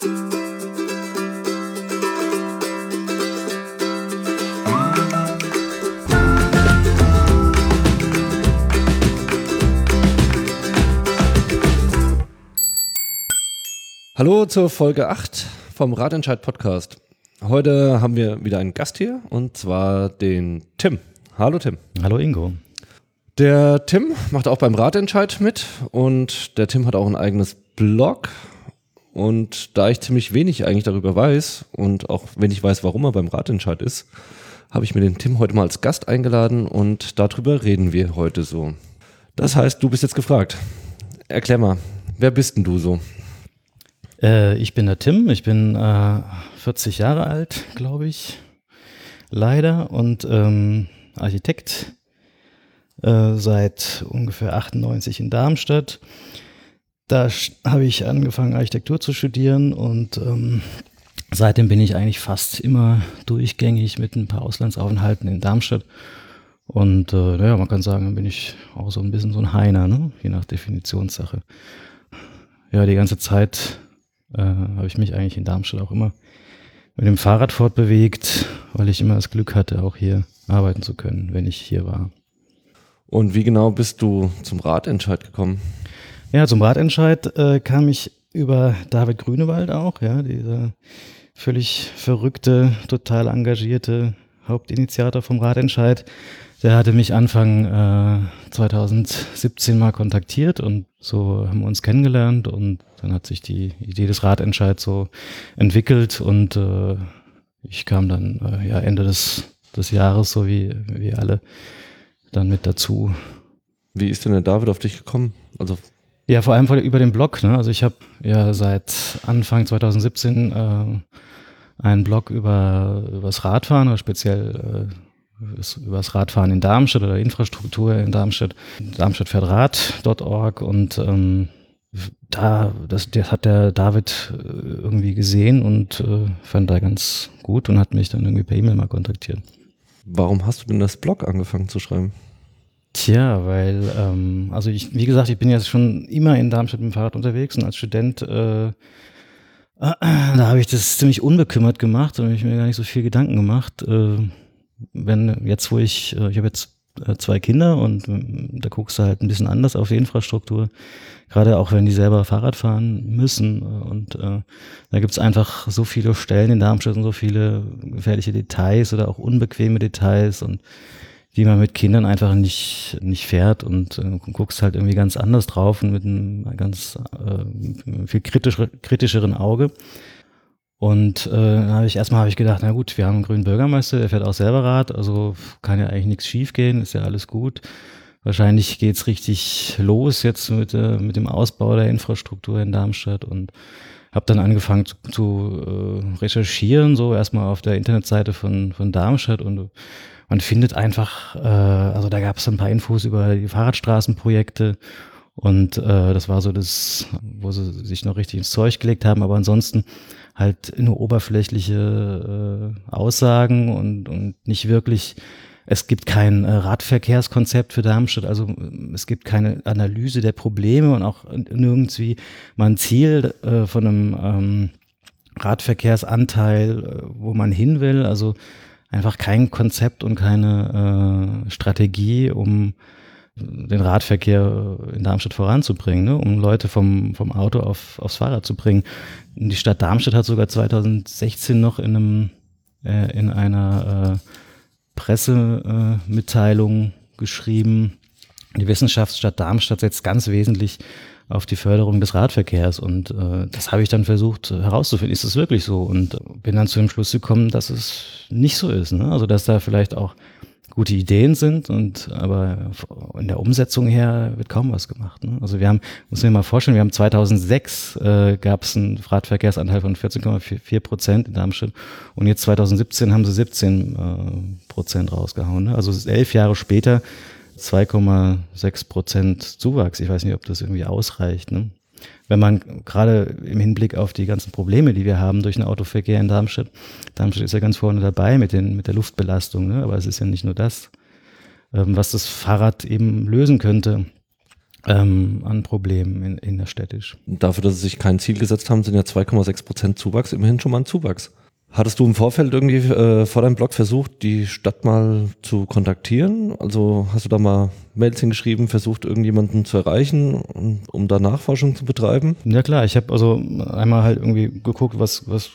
Hallo zur Folge 8 vom Radentscheid Podcast. Heute haben wir wieder einen Gast hier und zwar den Tim. Hallo Tim. Hallo Ingo. Der Tim macht auch beim Radentscheid mit und der Tim hat auch ein eigenes Blog. Und da ich ziemlich wenig eigentlich darüber weiß und auch wenn ich weiß, warum er beim Radentscheid ist, habe ich mir den Tim heute mal als Gast eingeladen und darüber reden wir heute so. Das heißt, du bist jetzt gefragt. Erklär mal, wer bist denn du so? Äh, ich bin der Tim, ich bin äh, 40 Jahre alt, glaube ich, leider und ähm, Architekt äh, seit ungefähr 98 in Darmstadt. Da habe ich angefangen, Architektur zu studieren und ähm, seitdem bin ich eigentlich fast immer durchgängig mit ein paar Auslandsaufenthalten in Darmstadt. Und äh, naja, man kann sagen, dann bin ich auch so ein bisschen so ein Heiner, ne? je nach Definitionssache. Ja, die ganze Zeit äh, habe ich mich eigentlich in Darmstadt auch immer mit dem Fahrrad fortbewegt, weil ich immer das Glück hatte, auch hier arbeiten zu können, wenn ich hier war. Und wie genau bist du zum Radentscheid gekommen? Ja, zum Radentscheid äh, kam ich über David Grünewald auch, ja, dieser völlig verrückte, total engagierte Hauptinitiator vom Radentscheid. Der hatte mich Anfang äh, 2017 mal kontaktiert und so haben wir uns kennengelernt und dann hat sich die Idee des Radentscheids so entwickelt und äh, ich kam dann äh, ja Ende des, des Jahres, so wie, wie alle, dann mit dazu. Wie ist denn der David auf dich gekommen? Also ja, vor allem über den Blog. Ne? Also ich habe ja seit Anfang 2017 äh, einen Blog über, über das Radfahren, oder speziell äh, über das Radfahren in Darmstadt oder Infrastruktur in Darmstadt, darmstadtfährtrad.org und ähm, da, das, das hat der David äh, irgendwie gesehen und äh, fand da ganz gut und hat mich dann irgendwie per E-Mail mal kontaktiert. Warum hast du denn das Blog angefangen zu schreiben? Tja, weil, ähm, also ich, wie gesagt, ich bin ja schon immer in Darmstadt mit dem Fahrrad unterwegs und als Student, äh, äh, da habe ich das ziemlich unbekümmert gemacht und ich mir gar nicht so viel Gedanken gemacht. Äh, wenn jetzt, wo ich, äh, ich habe jetzt äh, zwei Kinder und äh, da guckst du halt ein bisschen anders auf die Infrastruktur, gerade auch wenn die selber Fahrrad fahren müssen. Und äh, da gibt's einfach so viele Stellen in Darmstadt und so viele gefährliche Details oder auch unbequeme Details und die man mit Kindern einfach nicht, nicht fährt und äh, guckst halt irgendwie ganz anders drauf und mit einem ganz äh, viel kritischere, kritischeren Auge. Und äh, habe ich erstmal habe ich gedacht, na gut, wir haben einen grünen Bürgermeister, der fährt auch selber Rad, also kann ja eigentlich nichts schief gehen, ist ja alles gut. Wahrscheinlich geht's richtig los jetzt mit, äh, mit dem Ausbau der Infrastruktur in Darmstadt und habe dann angefangen zu, zu äh, recherchieren, so erstmal auf der Internetseite von, von Darmstadt und man findet einfach, äh, also da gab es ein paar Infos über die Fahrradstraßenprojekte und äh, das war so das, wo sie sich noch richtig ins Zeug gelegt haben, aber ansonsten halt nur oberflächliche äh, Aussagen und, und nicht wirklich es gibt kein äh, Radverkehrskonzept für Darmstadt, also es gibt keine Analyse der Probleme und auch nirgendwie mal ein Ziel äh, von einem ähm, Radverkehrsanteil, äh, wo man hin will. Also einfach kein Konzept und keine äh, Strategie, um den Radverkehr in Darmstadt voranzubringen, ne? um Leute vom, vom Auto auf, aufs Fahrrad zu bringen. Die Stadt Darmstadt hat sogar 2016 noch in einem äh, in einer äh, Pressemitteilung geschrieben. Die Wissenschaftsstadt Darmstadt setzt ganz wesentlich auf die Förderung des Radverkehrs. Und äh, das habe ich dann versucht herauszufinden, ist es wirklich so? Und bin dann zu dem Schluss gekommen, dass es nicht so ist. Ne? Also dass da vielleicht auch gute Ideen sind und aber in der Umsetzung her wird kaum was gemacht. Ne? Also wir haben, muss mir mal vorstellen, wir haben 2006 äh, gab es einen Radverkehrsanteil von 14,4 Prozent in Darmstadt und jetzt 2017 haben sie 17 äh, Prozent rausgehauen. Ne? Also elf Jahre später 2,6 Prozent Zuwachs. Ich weiß nicht, ob das irgendwie ausreicht. Ne? wenn man gerade im Hinblick auf die ganzen Probleme, die wir haben durch den Autoverkehr in Darmstadt, Darmstadt ist ja ganz vorne dabei mit, den, mit der Luftbelastung, ne? aber es ist ja nicht nur das, ähm, was das Fahrrad eben lösen könnte. ähm, an Problemen in, der Städtisch. Dafür, dass sie sich kein Ziel gesetzt haben, sind ja 2,6 Prozent Zuwachs immerhin schon mal ein Zuwachs. Hattest du im Vorfeld irgendwie äh, vor deinem Blog versucht, die Stadt mal zu kontaktieren? Also hast du da mal Mails hingeschrieben, versucht irgendjemanden zu erreichen, um, um da Nachforschung zu betreiben? Ja klar, ich habe also einmal halt irgendwie geguckt, was, was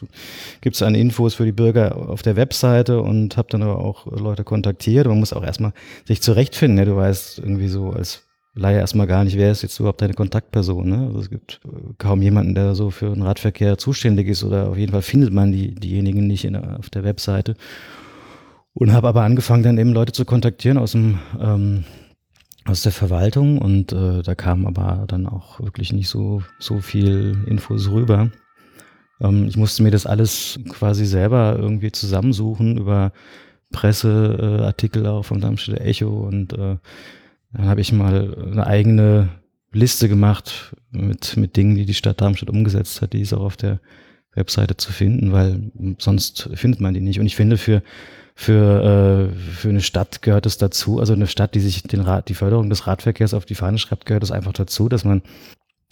gibt es an Infos für die Bürger auf der Webseite und habe dann aber auch Leute kontaktiert. Man muss auch erstmal sich zurechtfinden. Ne? Du weißt irgendwie so als Laie erstmal gar nicht, wer ist jetzt überhaupt deine Kontaktperson. Ne? Also es gibt äh, kaum jemanden, der so für den Radverkehr zuständig ist oder auf jeden Fall findet man die, diejenigen nicht in, auf der Webseite. Und habe aber angefangen, dann eben Leute zu kontaktieren aus dem ähm, aus der Verwaltung und äh, da kam aber dann auch wirklich nicht so so viel Infos rüber. Ähm, ich musste mir das alles quasi selber irgendwie zusammensuchen über Presseartikel auch vom Darmstädter Echo und äh, dann habe ich mal eine eigene Liste gemacht mit, mit Dingen, die die Stadt Darmstadt umgesetzt hat. Die ist auch auf der Webseite zu finden, weil sonst findet man die nicht. Und ich finde, für, für, äh, für eine Stadt gehört es dazu, also eine Stadt, die sich den Rad, die Förderung des Radverkehrs auf die Fahne schreibt, gehört es einfach dazu, dass man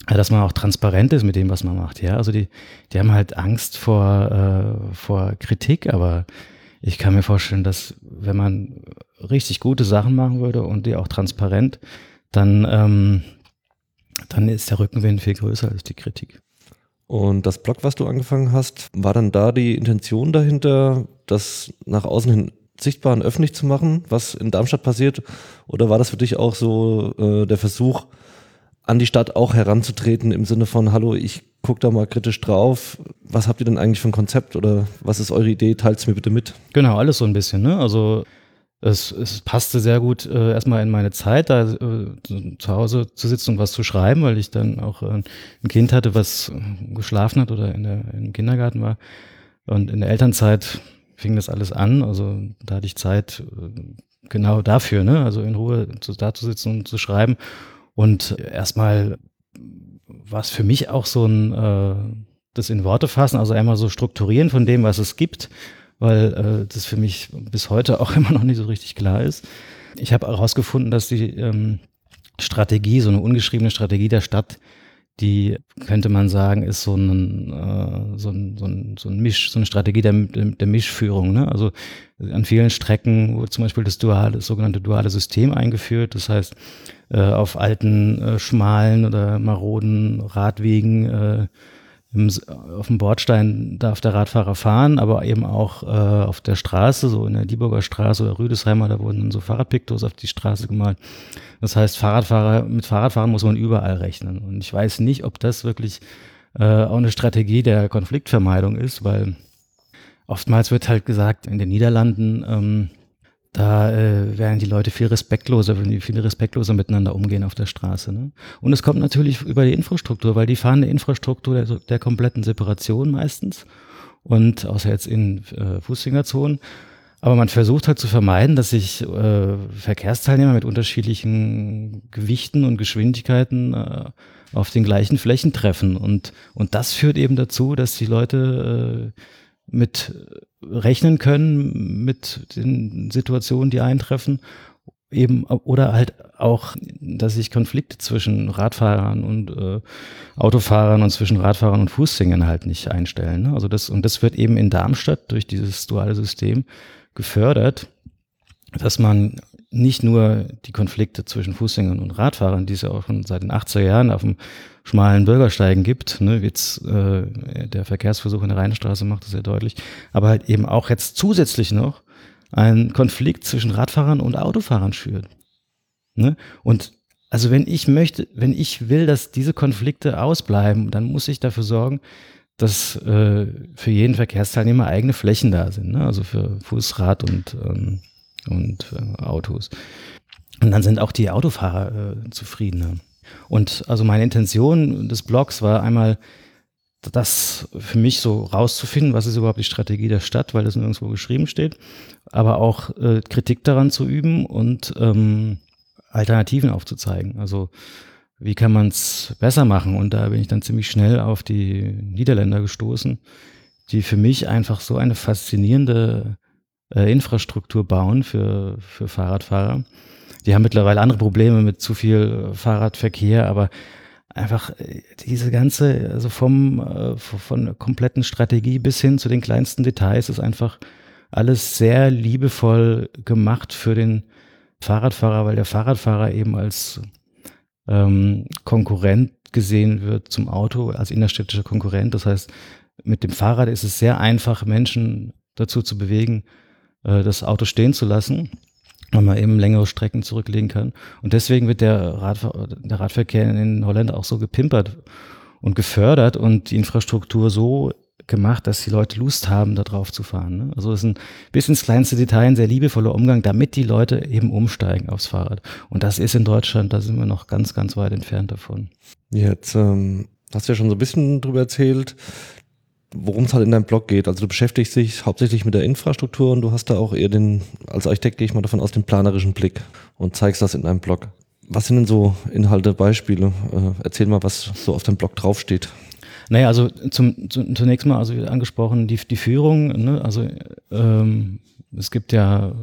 dass man auch transparent ist mit dem, was man macht. Ja, also die, die haben halt Angst vor, äh, vor Kritik, aber ich kann mir vorstellen, dass wenn man richtig gute Sachen machen würde und die auch transparent, dann, ähm, dann ist der Rückenwind viel größer als die Kritik. Und das Blog, was du angefangen hast, war dann da die Intention dahinter, das nach außen hin sichtbar und öffentlich zu machen, was in Darmstadt passiert? Oder war das für dich auch so äh, der Versuch, an die Stadt auch heranzutreten im Sinne von, hallo, ich guck da mal kritisch drauf. Was habt ihr denn eigentlich für ein Konzept oder was ist eure Idee? Teilt es mir bitte mit. Genau, alles so ein bisschen. Ne? Also es, es passte sehr gut äh, erstmal in meine Zeit, da äh, zu Hause zu sitzen und was zu schreiben, weil ich dann auch äh, ein Kind hatte, was geschlafen hat oder in der, im Kindergarten war. Und in der Elternzeit fing das alles an. Also da hatte ich Zeit äh, genau dafür, ne? Also in Ruhe zu, da zu sitzen und zu schreiben. Und erstmal war es für mich auch so ein äh, das in Worte fassen, also einmal so strukturieren von dem, was es gibt, weil äh, das für mich bis heute auch immer noch nicht so richtig klar ist. Ich habe herausgefunden, dass die ähm, Strategie, so eine ungeschriebene Strategie der Stadt, die könnte man sagen, ist so ein, äh, so ein, so ein, so ein Misch, so eine Strategie der, der Mischführung. Ne? Also an vielen Strecken wurde zum Beispiel das duale, das sogenannte duale System eingeführt. Das heißt, auf alten, äh, schmalen oder maroden Radwegen äh, im, auf dem Bordstein darf der Radfahrer fahren, aber eben auch äh, auf der Straße, so in der Dieburger Straße oder Rüdesheimer, da wurden dann so Fahrradpiktos auf die Straße gemalt. Das heißt, Fahrradfahrer, mit Fahrradfahren muss man überall rechnen. Und ich weiß nicht, ob das wirklich äh, auch eine Strategie der Konfliktvermeidung ist, weil oftmals wird halt gesagt, in den Niederlanden, ähm, da äh, werden die Leute viel respektloser, wenn die viel respektloser miteinander umgehen auf der Straße. Ne? Und es kommt natürlich über die Infrastruktur, weil die fahren eine Infrastruktur der, der kompletten Separation meistens und außer jetzt in äh, Fußgängerzonen. Aber man versucht halt zu vermeiden, dass sich äh, Verkehrsteilnehmer mit unterschiedlichen Gewichten und Geschwindigkeiten äh, auf den gleichen Flächen treffen. Und, und das führt eben dazu, dass die Leute äh, mit rechnen können mit den Situationen, die eintreffen. Eben, oder halt auch, dass sich Konflikte zwischen Radfahrern und äh, Autofahrern und zwischen Radfahrern und Fußgängern halt nicht einstellen. Ne? Also das, und das wird eben in Darmstadt durch dieses duale System gefördert, dass man nicht nur die Konflikte zwischen Fußgängern und Radfahrern, die es ja auch schon seit den 80er Jahren auf dem schmalen Bürgersteigen gibt. Ne, jetzt äh, der Verkehrsversuch in der Rheinstraße macht das sehr deutlich. Aber halt eben auch jetzt zusätzlich noch einen Konflikt zwischen Radfahrern und Autofahrern führt. Ne? Und also wenn ich möchte, wenn ich will, dass diese Konflikte ausbleiben, dann muss ich dafür sorgen, dass äh, für jeden Verkehrsteilnehmer eigene Flächen da sind. Ne? Also für Fußrad und, ähm, und äh, Autos. Und dann sind auch die Autofahrer äh, zufriedener. Und also meine Intention des Blogs war einmal, das für mich so rauszufinden, was ist überhaupt die Strategie der Stadt, weil das nirgendwo geschrieben steht, aber auch äh, Kritik daran zu üben und ähm, Alternativen aufzuzeigen. Also wie kann man es besser machen? Und da bin ich dann ziemlich schnell auf die Niederländer gestoßen, die für mich einfach so eine faszinierende äh, Infrastruktur bauen für, für Fahrradfahrer die haben mittlerweile andere Probleme mit zu viel äh, Fahrradverkehr, aber einfach äh, diese ganze, also vom, äh, von kompletten Strategie bis hin zu den kleinsten Details ist einfach alles sehr liebevoll gemacht für den Fahrradfahrer, weil der Fahrradfahrer eben als ähm, Konkurrent gesehen wird zum Auto, als innerstädtischer Konkurrent. Das heißt, mit dem Fahrrad ist es sehr einfach, Menschen dazu zu bewegen, das Auto stehen zu lassen weil man eben längere Strecken zurücklegen kann. Und deswegen wird der, Radver der Radverkehr in Holland auch so gepimpert und gefördert und die Infrastruktur so gemacht, dass die Leute Lust haben, da drauf zu fahren. Ne? Also es ist ein bis ins kleinste Detail ein sehr liebevoller Umgang, damit die Leute eben umsteigen aufs Fahrrad. Und das ist in Deutschland, da sind wir noch ganz, ganz weit entfernt davon. Jetzt ähm, hast du ja schon so ein bisschen drüber erzählt, worum es halt in deinem Blog geht. Also du beschäftigst dich hauptsächlich mit der Infrastruktur und du hast da auch eher den, als Architekt gehe ich mal davon aus, den planerischen Blick und zeigst das in deinem Blog. Was sind denn so Inhalte, Beispiele? Äh, erzähl mal, was so auf deinem Blog draufsteht. Naja, also zum, zum, zunächst mal, also wie angesprochen, die, die Führung, ne? also ähm, es gibt ja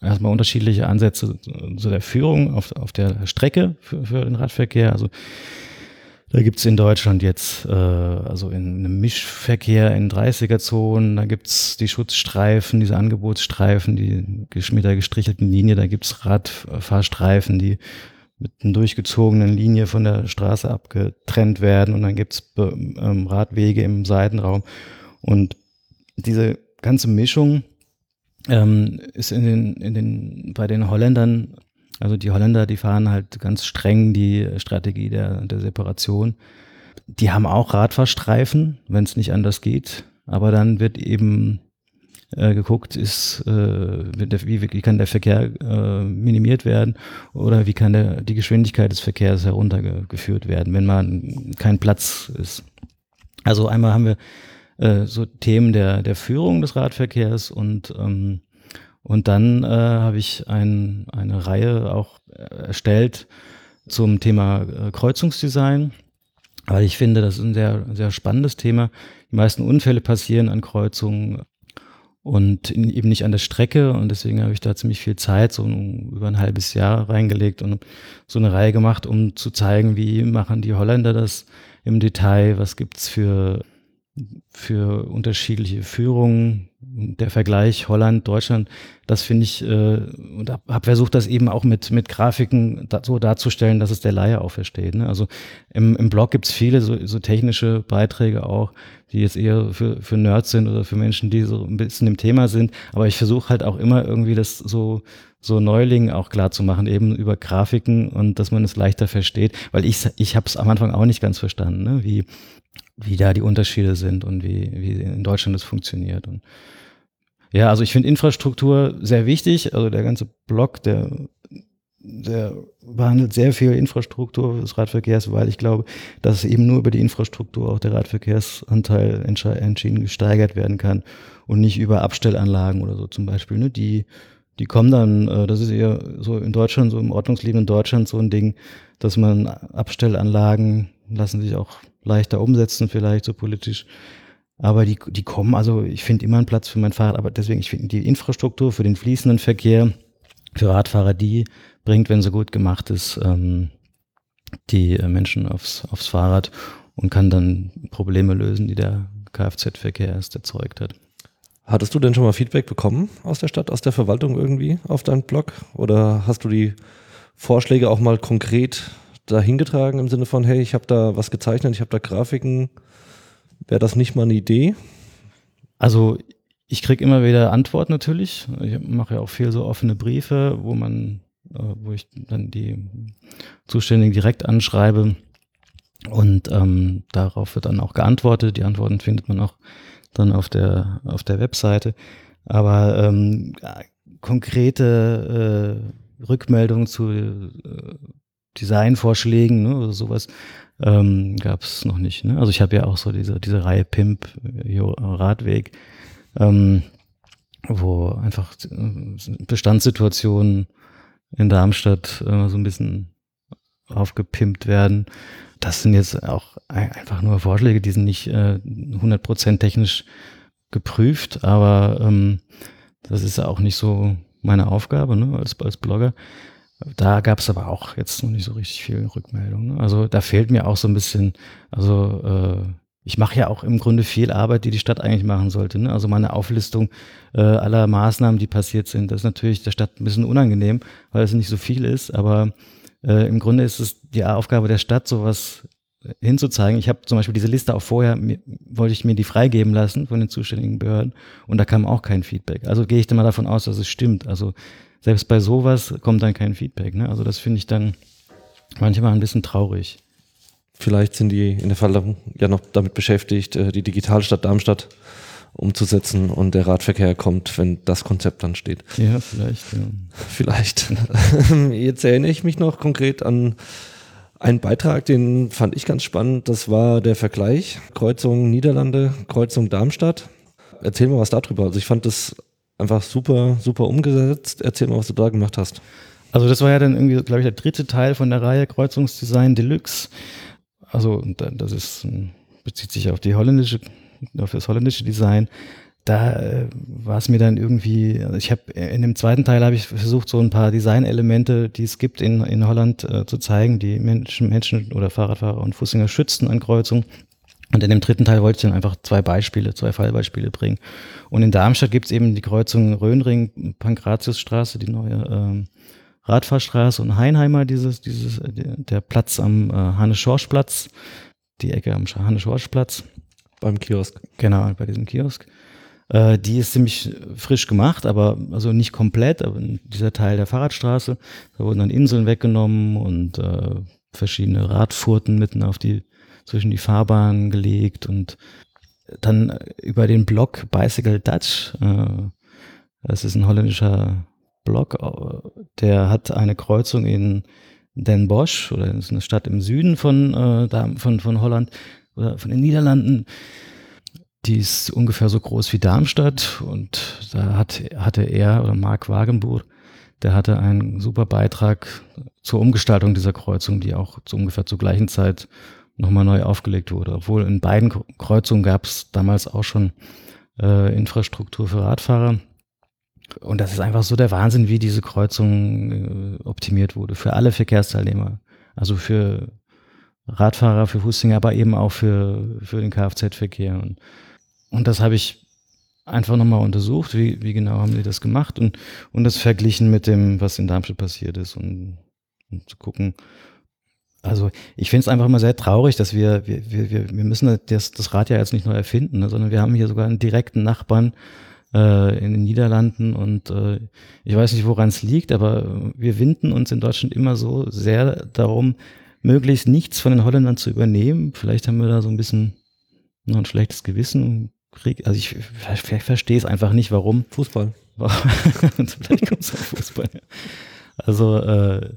erstmal unterschiedliche Ansätze zu der Führung auf, auf der Strecke für, für den Radverkehr. Also da gibt's in Deutschland jetzt, äh, also in einem Mischverkehr in 30er-Zonen, da gibt's die Schutzstreifen, diese Angebotsstreifen, die mit der gestrichelten Linie, da gibt's Radfahrstreifen, die mit einer durchgezogenen Linie von der Straße abgetrennt werden und dann gibt's ähm, Radwege im Seitenraum. Und diese ganze Mischung ähm, ist in den, in den, bei den Holländern also die Holländer, die fahren halt ganz streng die Strategie der, der Separation. Die haben auch Radfahrstreifen, wenn es nicht anders geht. Aber dann wird eben äh, geguckt, ist, äh, wie, wie kann der Verkehr äh, minimiert werden oder wie kann der, die Geschwindigkeit des Verkehrs heruntergeführt werden, wenn man kein Platz ist. Also einmal haben wir äh, so Themen der, der Führung des Radverkehrs und ähm, und dann äh, habe ich ein, eine Reihe auch äh, erstellt zum Thema äh, Kreuzungsdesign, weil ich finde, das ist ein sehr, sehr spannendes Thema. Die meisten Unfälle passieren an Kreuzungen und in, eben nicht an der Strecke. Und deswegen habe ich da ziemlich viel Zeit, so über ein halbes Jahr reingelegt und so eine Reihe gemacht, um zu zeigen, wie machen die Holländer das im Detail, was gibt's für für unterschiedliche Führungen. Der Vergleich Holland, Deutschland, das finde ich, äh, und habe hab versucht, das eben auch mit, mit Grafiken da, so darzustellen, dass es der Laie auch versteht. Ne? Also im, im Blog gibt's viele so, so technische Beiträge auch, die jetzt eher für, für Nerds sind oder für Menschen, die so ein bisschen im Thema sind. Aber ich versuche halt auch immer irgendwie das so, so Neulingen auch klar zu machen, eben über Grafiken und dass man es leichter versteht, weil ich, ich habe es am Anfang auch nicht ganz verstanden, ne? wie, wie da die Unterschiede sind und wie, wie in Deutschland das funktioniert. Und ja, also ich finde Infrastruktur sehr wichtig. Also der ganze Block, der, der behandelt sehr viel Infrastruktur des Radverkehrs, weil ich glaube, dass eben nur über die Infrastruktur auch der Radverkehrsanteil entschieden gesteigert werden kann und nicht über Abstellanlagen oder so zum Beispiel. Ne? Die, die kommen dann, äh, das ist eher so in Deutschland, so im Ordnungsleben in Deutschland so ein Ding, dass man Abstellanlagen lassen sich auch leichter umsetzen, vielleicht so politisch. Aber die, die kommen, also ich finde immer einen Platz für mein Fahrrad, aber deswegen, ich finde die Infrastruktur für den fließenden Verkehr, für Radfahrer, die bringt, wenn sie gut gemacht ist, ähm, die äh, Menschen aufs, aufs Fahrrad und kann dann Probleme lösen, die der Kfz-Verkehr erst erzeugt hat. Hattest du denn schon mal Feedback bekommen aus der Stadt, aus der Verwaltung irgendwie auf deinem Blog? Oder hast du die Vorschläge auch mal konkret da hingetragen im Sinne von, hey, ich habe da was gezeichnet, ich habe da Grafiken. Wäre das nicht mal eine Idee? Also ich kriege immer wieder Antworten natürlich. Ich mache ja auch viel so offene Briefe, wo man, äh, wo ich dann die Zuständigen direkt anschreibe. Und ähm, darauf wird dann auch geantwortet. Die Antworten findet man auch dann auf der, auf der Webseite. Aber ähm, konkrete äh, Rückmeldungen zu äh, Designvorschlägen ne, oder sowas ähm, gab es noch nicht. Ne? Also ich habe ja auch so diese, diese Reihe Pimp, Radweg, ähm, wo einfach äh, Bestandssituationen in Darmstadt äh, so ein bisschen aufgepimpt werden. Das sind jetzt auch einfach nur Vorschläge, die sind nicht äh, 100% technisch geprüft, aber ähm, das ist auch nicht so meine Aufgabe ne, als, als Blogger. Da gab es aber auch jetzt noch nicht so richtig viel Rückmeldung. Ne? Also da fehlt mir auch so ein bisschen, also äh, ich mache ja auch im Grunde viel Arbeit, die die Stadt eigentlich machen sollte. Ne? Also meine Auflistung äh, aller Maßnahmen, die passiert sind, das ist natürlich der Stadt ein bisschen unangenehm, weil es nicht so viel ist. Aber äh, im Grunde ist es die Aufgabe der Stadt, sowas hinzuzeigen. Ich habe zum Beispiel diese Liste auch vorher, mir, wollte ich mir die freigeben lassen von den zuständigen Behörden und da kam auch kein Feedback. Also gehe ich dann mal davon aus, dass es stimmt. Also selbst bei sowas kommt dann kein Feedback. Ne? Also das finde ich dann manchmal ein bisschen traurig. Vielleicht sind die in der Verwaltung ja noch damit beschäftigt, äh, die Digitalstadt Darmstadt umzusetzen und der Radverkehr kommt, wenn das Konzept dann steht. Ja, vielleicht. Ja. Vielleicht. Jetzt erinnere ich mich noch konkret an einen Beitrag, den fand ich ganz spannend. Das war der Vergleich Kreuzung Niederlande, Kreuzung Darmstadt. Erzähl mal was darüber. Also ich fand das einfach super, super umgesetzt. Erzähl mal, was du da gemacht hast. Also das war ja dann irgendwie, glaube ich, der dritte Teil von der Reihe Kreuzungsdesign Deluxe. Also das ist, bezieht sich auf die holländische, das holländische Design. Da äh, war es mir dann irgendwie, also ich habe in dem zweiten Teil habe ich versucht, so ein paar Designelemente, die es gibt in, in Holland äh, zu zeigen, die Menschen, Menschen oder Fahrradfahrer und Fußgänger schützen an Kreuzungen. Und in dem dritten Teil wollte ich dann einfach zwei Beispiele, zwei Fallbeispiele bringen. Und in Darmstadt gibt es eben die Kreuzung Röhnring, Pankratiusstraße, die neue ähm, Radfahrstraße und Heinheimer, dieses, dieses, der Platz am äh, Hannes-Schorsch-Platz, die Ecke am Hannes-Schorsch-Platz. Beim Kiosk. Genau, bei diesem Kiosk. Äh, die ist ziemlich frisch gemacht, aber also nicht komplett, aber dieser Teil der Fahrradstraße, da wurden dann Inseln weggenommen und äh, verschiedene Radfurten mitten auf die zwischen die Fahrbahnen gelegt und dann über den Block Bicycle Dutch. Äh, das ist ein holländischer Block, äh, der hat eine Kreuzung in Den Bosch oder ist eine Stadt im Süden von, äh, von, von Holland oder von den Niederlanden. Die ist ungefähr so groß wie Darmstadt und da hat, hatte er oder Mark Wagenburg, der hatte einen super Beitrag zur Umgestaltung dieser Kreuzung, die auch zu ungefähr zur gleichen Zeit nochmal neu aufgelegt wurde. Obwohl in beiden Kreuzungen gab es damals auch schon äh, Infrastruktur für Radfahrer. Und das ist einfach so der Wahnsinn, wie diese Kreuzung äh, optimiert wurde für alle Verkehrsteilnehmer. Also für Radfahrer, für Fußgänger, aber eben auch für, für den Kfz-Verkehr. Und, und das habe ich einfach nochmal untersucht, wie, wie genau haben die das gemacht und, und das verglichen mit dem, was in Darmstadt passiert ist und, und zu gucken, also ich finde es einfach immer sehr traurig, dass wir, wir, wir, wir müssen das, das Rad ja jetzt nicht neu erfinden, ne, sondern wir haben hier sogar einen direkten Nachbarn äh, in den Niederlanden und äh, ich weiß nicht, woran es liegt, aber wir winden uns in Deutschland immer so sehr darum, möglichst nichts von den Holländern zu übernehmen. Vielleicht haben wir da so ein bisschen noch ein schlechtes Gewissen. Also ich, ich verstehe es einfach nicht, warum. Fußball. Vielleicht kommt es auf Fußball. Also äh,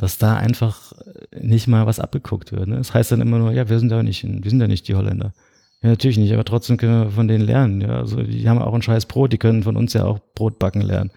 dass da einfach nicht mal was abgeguckt wird. Ne? Das heißt dann immer nur, ja, wir sind ja nicht, wir sind ja nicht die Holländer. Ja, natürlich nicht, aber trotzdem können wir von denen lernen. Ja, also die haben auch ein scheiß Brot, die können von uns ja auch Brot backen lernen.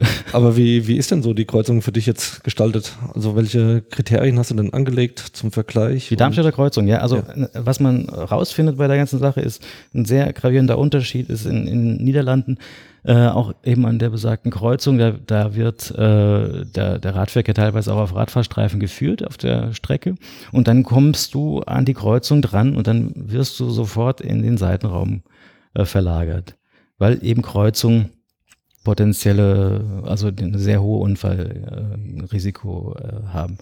Aber wie, wie ist denn so die Kreuzung für dich jetzt gestaltet? Also welche Kriterien hast du denn angelegt zum Vergleich? Die Darmstädter Kreuzung, ja. Also ja. was man rausfindet bei der ganzen Sache ist, ein sehr gravierender Unterschied ist in, in den Niederlanden äh, auch eben an der besagten Kreuzung, da, da wird äh, der, der Radverkehr teilweise auch auf Radfahrstreifen geführt auf der Strecke und dann kommst du an die Kreuzung dran und dann wirst du sofort in den Seitenraum äh, verlagert, weil eben Kreuzungen potenzielle, also ein sehr hohe Unfallrisiko äh, haben.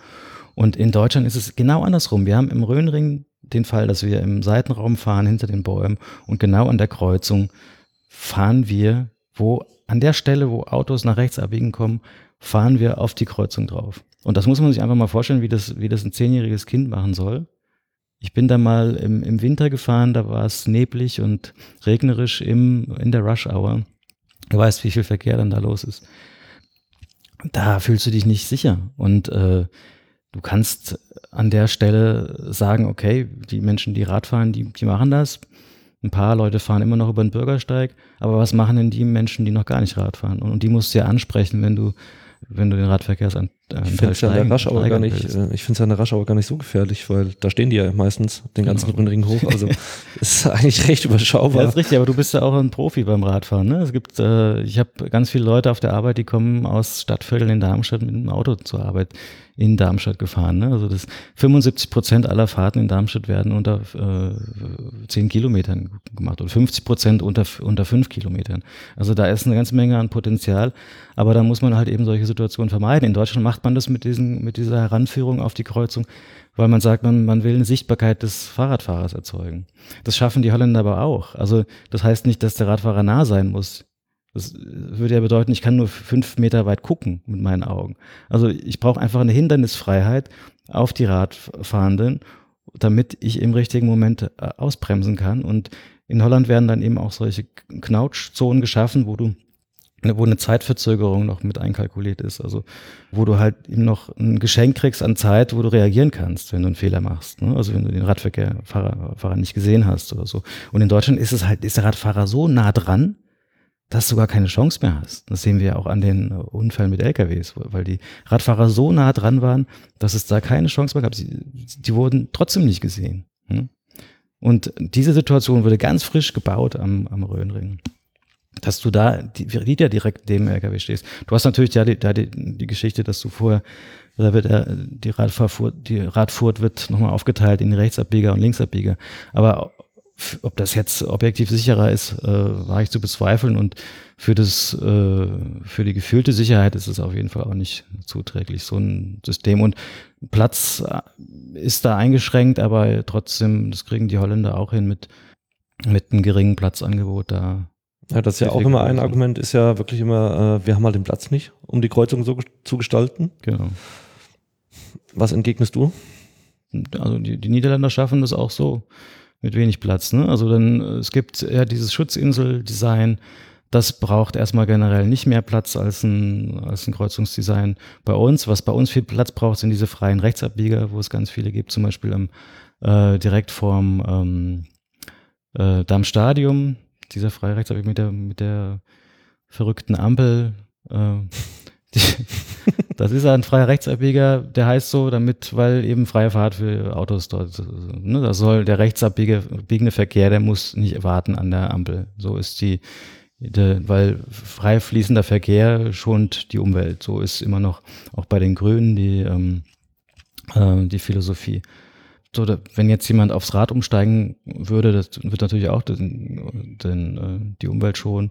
Und in Deutschland ist es genau andersrum. Wir haben im Rhönring den Fall, dass wir im Seitenraum fahren hinter den Bäumen und genau an der Kreuzung fahren wir wo an der Stelle, wo Autos nach rechts abbiegen kommen, fahren wir auf die Kreuzung drauf. Und das muss man sich einfach mal vorstellen, wie das, wie das ein zehnjähriges Kind machen soll. Ich bin da mal im, im Winter gefahren, da war es neblig und regnerisch im, in der Rush Hour. Du weißt, wie viel Verkehr dann da los ist. Da fühlst du dich nicht sicher. Und äh, du kannst an der Stelle sagen, okay, die Menschen, die Rad fahren, die, die machen das. Ein paar Leute fahren immer noch über den Bürgersteig, aber was machen denn die Menschen, die noch gar nicht Rad fahren? Und, die musst du ja ansprechen, wenn du, wenn du den Radverkehrsamt Ich finde es ja in der Raschauer gar nicht, äh, ich finde es ja in der Raschauer gar nicht so gefährlich, weil da stehen die ja meistens den ganzen Genau. Rundring hoch. Also ist eigentlich recht Ja, überschaubar. ist richtig, aber du bist ja auch ein Profi beim Radfahren. Ne? Es gibt, äh, ich habe ganz viele Leute auf der Arbeit, die kommen aus Stadtvierteln in Darmstadt mit dem Auto zur Arbeit in Darmstadt gefahren. Ne? Also das 75 Prozent aller Fahrten in Darmstadt werden unter äh, 10 Kilometern gemacht und 50 Prozent unter, unter 5 Kilometern. Also da ist eine ganze Menge an Potenzial, aber da muss man halt eben solche Situationen vermeiden. In Deutschland macht man das mit, diesen, mit dieser Heranführung auf die Kreuzung, weil man sagt, man, man will eine Sichtbarkeit des Fahrradfahrers erzeugen. Das schaffen die Holländer aber auch. Also das heißt nicht, dass der Radfahrer nah sein muss. Das würde ja bedeuten, ich kann nur fünf Meter weit gucken mit meinen Augen. Also ich brauche einfach eine Hindernisfreiheit auf die Radfahrenden, damit ich im richtigen Moment äh, ausbremsen kann. Und in Holland werden dann eben auch solche Knautschzonen geschaffen, wo du wo eine Zeitverzögerung noch mit einkalkuliert ist. Also wo du halt eben noch ein Geschenk kriegst an Zeit, wo du reagieren kannst, wenn du einen Fehler machst. Ne? Also wenn du den Radverkehrfahrer Fahrer nicht gesehen hast oder so. Und in Deutschland ist es halt, ist der Radfahrer so nah dran, dass du gar keine Chance mehr hast. Das sehen wir auch an den Unfällen mit LKWs, weil die Radfahrer so nah dran waren, dass es da keine Chance mehr gab. Sie, die wurden trotzdem nicht gesehen. ne? Und diese Situation wurde ganz frisch gebaut am, am Rhönring. Dass du da wieder direkt neben dem LKW stehst. Du hast natürlich da die, da die, die Geschichte, dass du vorher, da wird der, die Radfahrfurt, die Radfurt wird nochmal aufgeteilt in Rechtsabbieger und Linksabbieger. Aber ob das jetzt objektiv sicherer ist, äh, war ich zu bezweifeln und für das, äh, für die gefühlte Sicherheit ist es auf jeden Fall auch nicht zuträglich, so ein System. Und Platz äh, ist da eingeschränkt, aber trotzdem, das kriegen die Holländer auch hin mit, mit einem geringen Platzangebot da. Ja, das ist ja auch immer ein. Argument, ist ja wirklich immer, äh, wir haben halt den Platz nicht, um die Kreuzung so zu gestalten. Genau. Was entgegnest du? Also die, die Niederländer schaffen das auch so mit wenig Platz. Ne? Also dann, äh, es gibt ja dieses Schutzinsel-Design, das braucht erstmal generell nicht mehr Platz als ein, als ein Kreuzungsdesign bei uns. Was bei uns viel Platz braucht, sind diese freien Rechtsabbieger, wo es ganz viele gibt, zum Beispiel am, äh, direkt vorm ähm, äh, Dammstadium, dieser freie Rechtsabbieger mit der, mit der verrückten Ampel. Äh, die, das ist ein freier Rechtsabbieger, der heißt so, damit, weil eben freie Fahrt für Autos dort, äh, ne, da soll der rechtsabbiegende Verkehr, der muss nicht warten an der Ampel. So ist die, der, weil frei fließender Verkehr schont die Umwelt. So ist immer noch auch bei den Grünen die, ähm, äh, die Philosophie. So, wenn jetzt jemand aufs Rad umsteigen würde, das wird natürlich auch den, den, äh, die Umwelt schonen.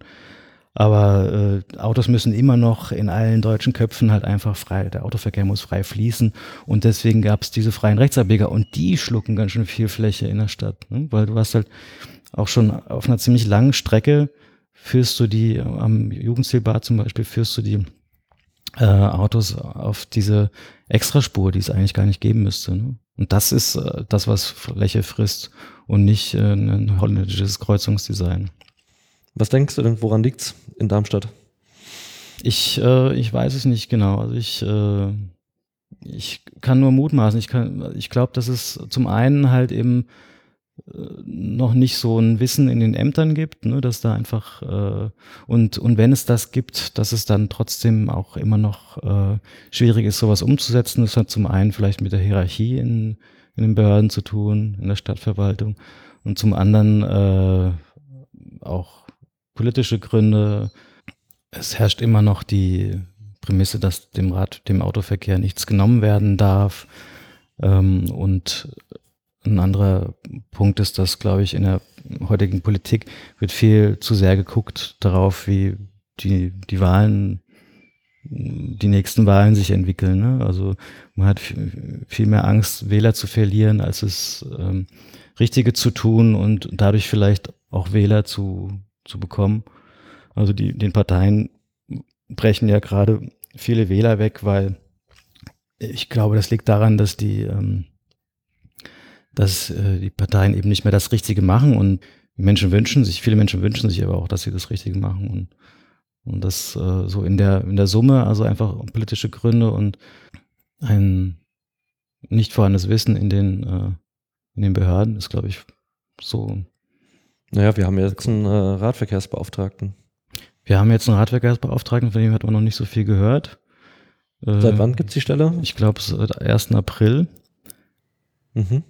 Aber äh, Autos müssen immer noch in allen deutschen Köpfen halt einfach frei, der Autoverkehr muss frei fließen und deswegen gab es diese freien Rechtsabbieger und die schlucken ganz schön viel Fläche in der Stadt, ne? weil du hast halt auch schon auf einer ziemlich langen Strecke führst du die, am Jugendzielbad zum Beispiel, führst du die äh, Autos auf diese Extraspur, die es eigentlich gar nicht geben müsste. Ne? Und das ist äh, das, was Fläche frisst und nicht äh, ein holländisches Kreuzungsdesign. Was denkst du denn, woran liegt's in Darmstadt? Ich, äh, ich weiß es nicht genau. Also ich, äh, ich kann nur mutmaßen. Ich, kann, ich glaube, dass es zum einen halt eben noch nicht so ein Wissen in den Ämtern gibt, ne, dass da einfach äh, und und wenn es das gibt, dass es dann trotzdem auch immer noch äh, schwierig ist, sowas umzusetzen. Das hat zum einen vielleicht mit der Hierarchie in, in den Behörden zu tun, in der Stadtverwaltung und zum anderen äh, auch politische Gründe. Es herrscht immer noch die Prämisse, dass dem Rad, dem Autoverkehr nichts genommen werden darf. Ähm, und ein anderer Punkt ist, dass, glaube ich, in der heutigen Politik wird viel zu sehr geguckt darauf, wie die, die Wahlen, die nächsten Wahlen sich entwickeln. Ne? Also man hat viel mehr Angst, Wähler zu verlieren, als es ähm, Richtige zu tun und dadurch vielleicht auch Wähler zu, zu bekommen. Also die, den Parteien brechen ja gerade viele Wähler weg, weil ich glaube, das liegt daran, dass die, ähm, dass äh, die Parteien eben nicht mehr das Richtige machen und die Menschen wünschen sich, viele Menschen wünschen sich aber auch, dass sie das Richtige machen und, und das äh, so in der, in der Summe, also einfach politische Gründe und ein nicht vorhandenes Wissen in den, äh, in den Behörden ist, glaube ich, so. Naja, wir haben jetzt einen äh, Radverkehrsbeauftragten. Wir haben jetzt einen Radverkehrsbeauftragten, von dem hat man noch nicht so viel gehört. Seit wann gibt es die Stelle? Ich glaube, seit 1. April. Mhm.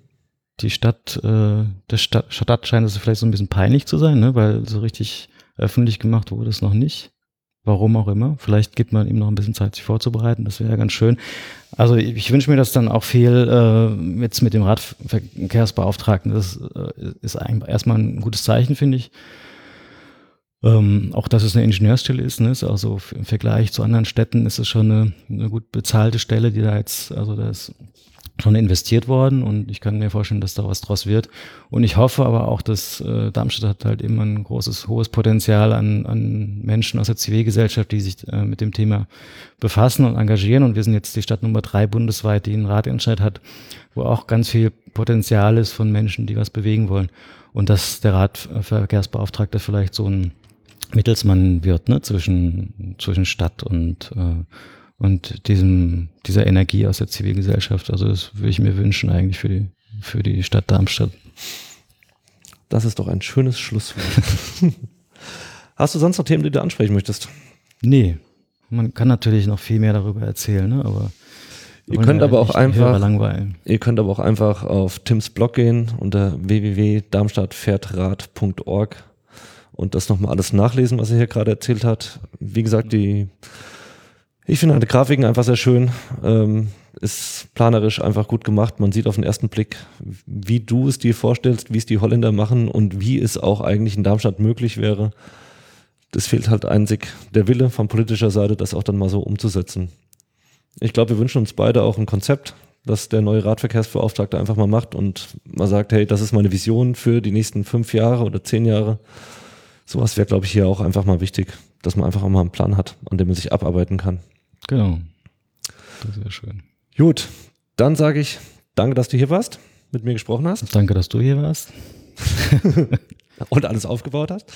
Die Stadt, äh, der Stadt, Stadt scheint es vielleicht so ein bisschen peinlich zu sein, ne? weil so richtig öffentlich gemacht wurde es noch nicht. Warum auch immer. Vielleicht gibt man ihm noch ein bisschen Zeit, sich vorzubereiten. Das wäre ja ganz schön. Also ich, ich wünsche mir, dass dann auch viel äh, jetzt mit dem Radverkehrsbeauftragten, das äh, ist eigentlich erstmal ein gutes Zeichen, finde ich. Ähm, auch dass es eine Ingenieurstelle ist, ne? ist im Vergleich zu anderen Städten ist es schon eine, eine gut bezahlte Stelle, die da jetzt, also da ist schon investiert worden und ich kann mir vorstellen, dass da was draus wird. Und ich hoffe aber auch, dass äh, Darmstadt hat halt immer ein großes, hohes Potenzial an, an Menschen aus der Zivilgesellschaft, die sich äh, mit dem Thema befassen und engagieren. Und wir sind jetzt die Stadt Nummer drei bundesweit, die einen Ratentscheid hat, wo auch ganz viel Potenzial ist von Menschen, die was bewegen wollen. Und dass der Radverkehrsbeauftragte vielleicht so ein Mittelsmann wird, ne, zwischen, zwischen Stadt und äh, und diesem, dieser Energie aus der Zivilgesellschaft. Also das würde ich mir wünschen eigentlich für die, für die Stadt Darmstadt. Das ist doch ein schönes Schlusswort. Hast du sonst noch Themen, die du ansprechen möchtest? Nee. Man kann natürlich noch viel mehr darüber erzählen, ne? aber Ihr könnt aber auch einfach, ihr könnt aber auch einfach auf Tims Blog gehen unter www.darmstadtfährtrad.org und das nochmal alles nachlesen, was er hier gerade erzählt hat. Wie gesagt, die ich finde die Grafiken einfach sehr schön. Ähm, ist planerisch einfach gut gemacht. Man sieht auf den ersten Blick, wie du es dir vorstellst, wie es die Holländer machen und wie es auch eigentlich in Darmstadt möglich wäre. Das fehlt halt einzig der Wille von politischer Seite, das auch dann mal so umzusetzen. Ich glaube, wir wünschen uns beide auch ein Konzept, das der neue Radverkehrsbeauftragte einfach mal macht und mal sagt, hey, das ist meine Vision für die nächsten fünf Jahre oder zehn Jahre. Sowas wäre, glaube ich, hier auch einfach mal wichtig, dass man einfach auch mal einen Plan hat, an dem man sich abarbeiten kann. Genau. Das wäre schön. Gut, dann sage ich danke, dass du hier warst, mit mir gesprochen hast. Danke, dass du hier warst. Und alles aufgebaut hast.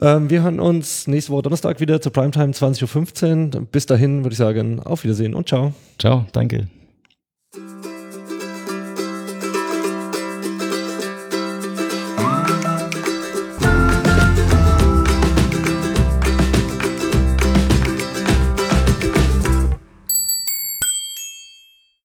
Ähm, wir hören uns nächste Woche Donnerstag wieder zur Primetime 20.15 Uhr. Bis dahin würde ich sagen, auf Wiedersehen und ciao. Ciao, danke.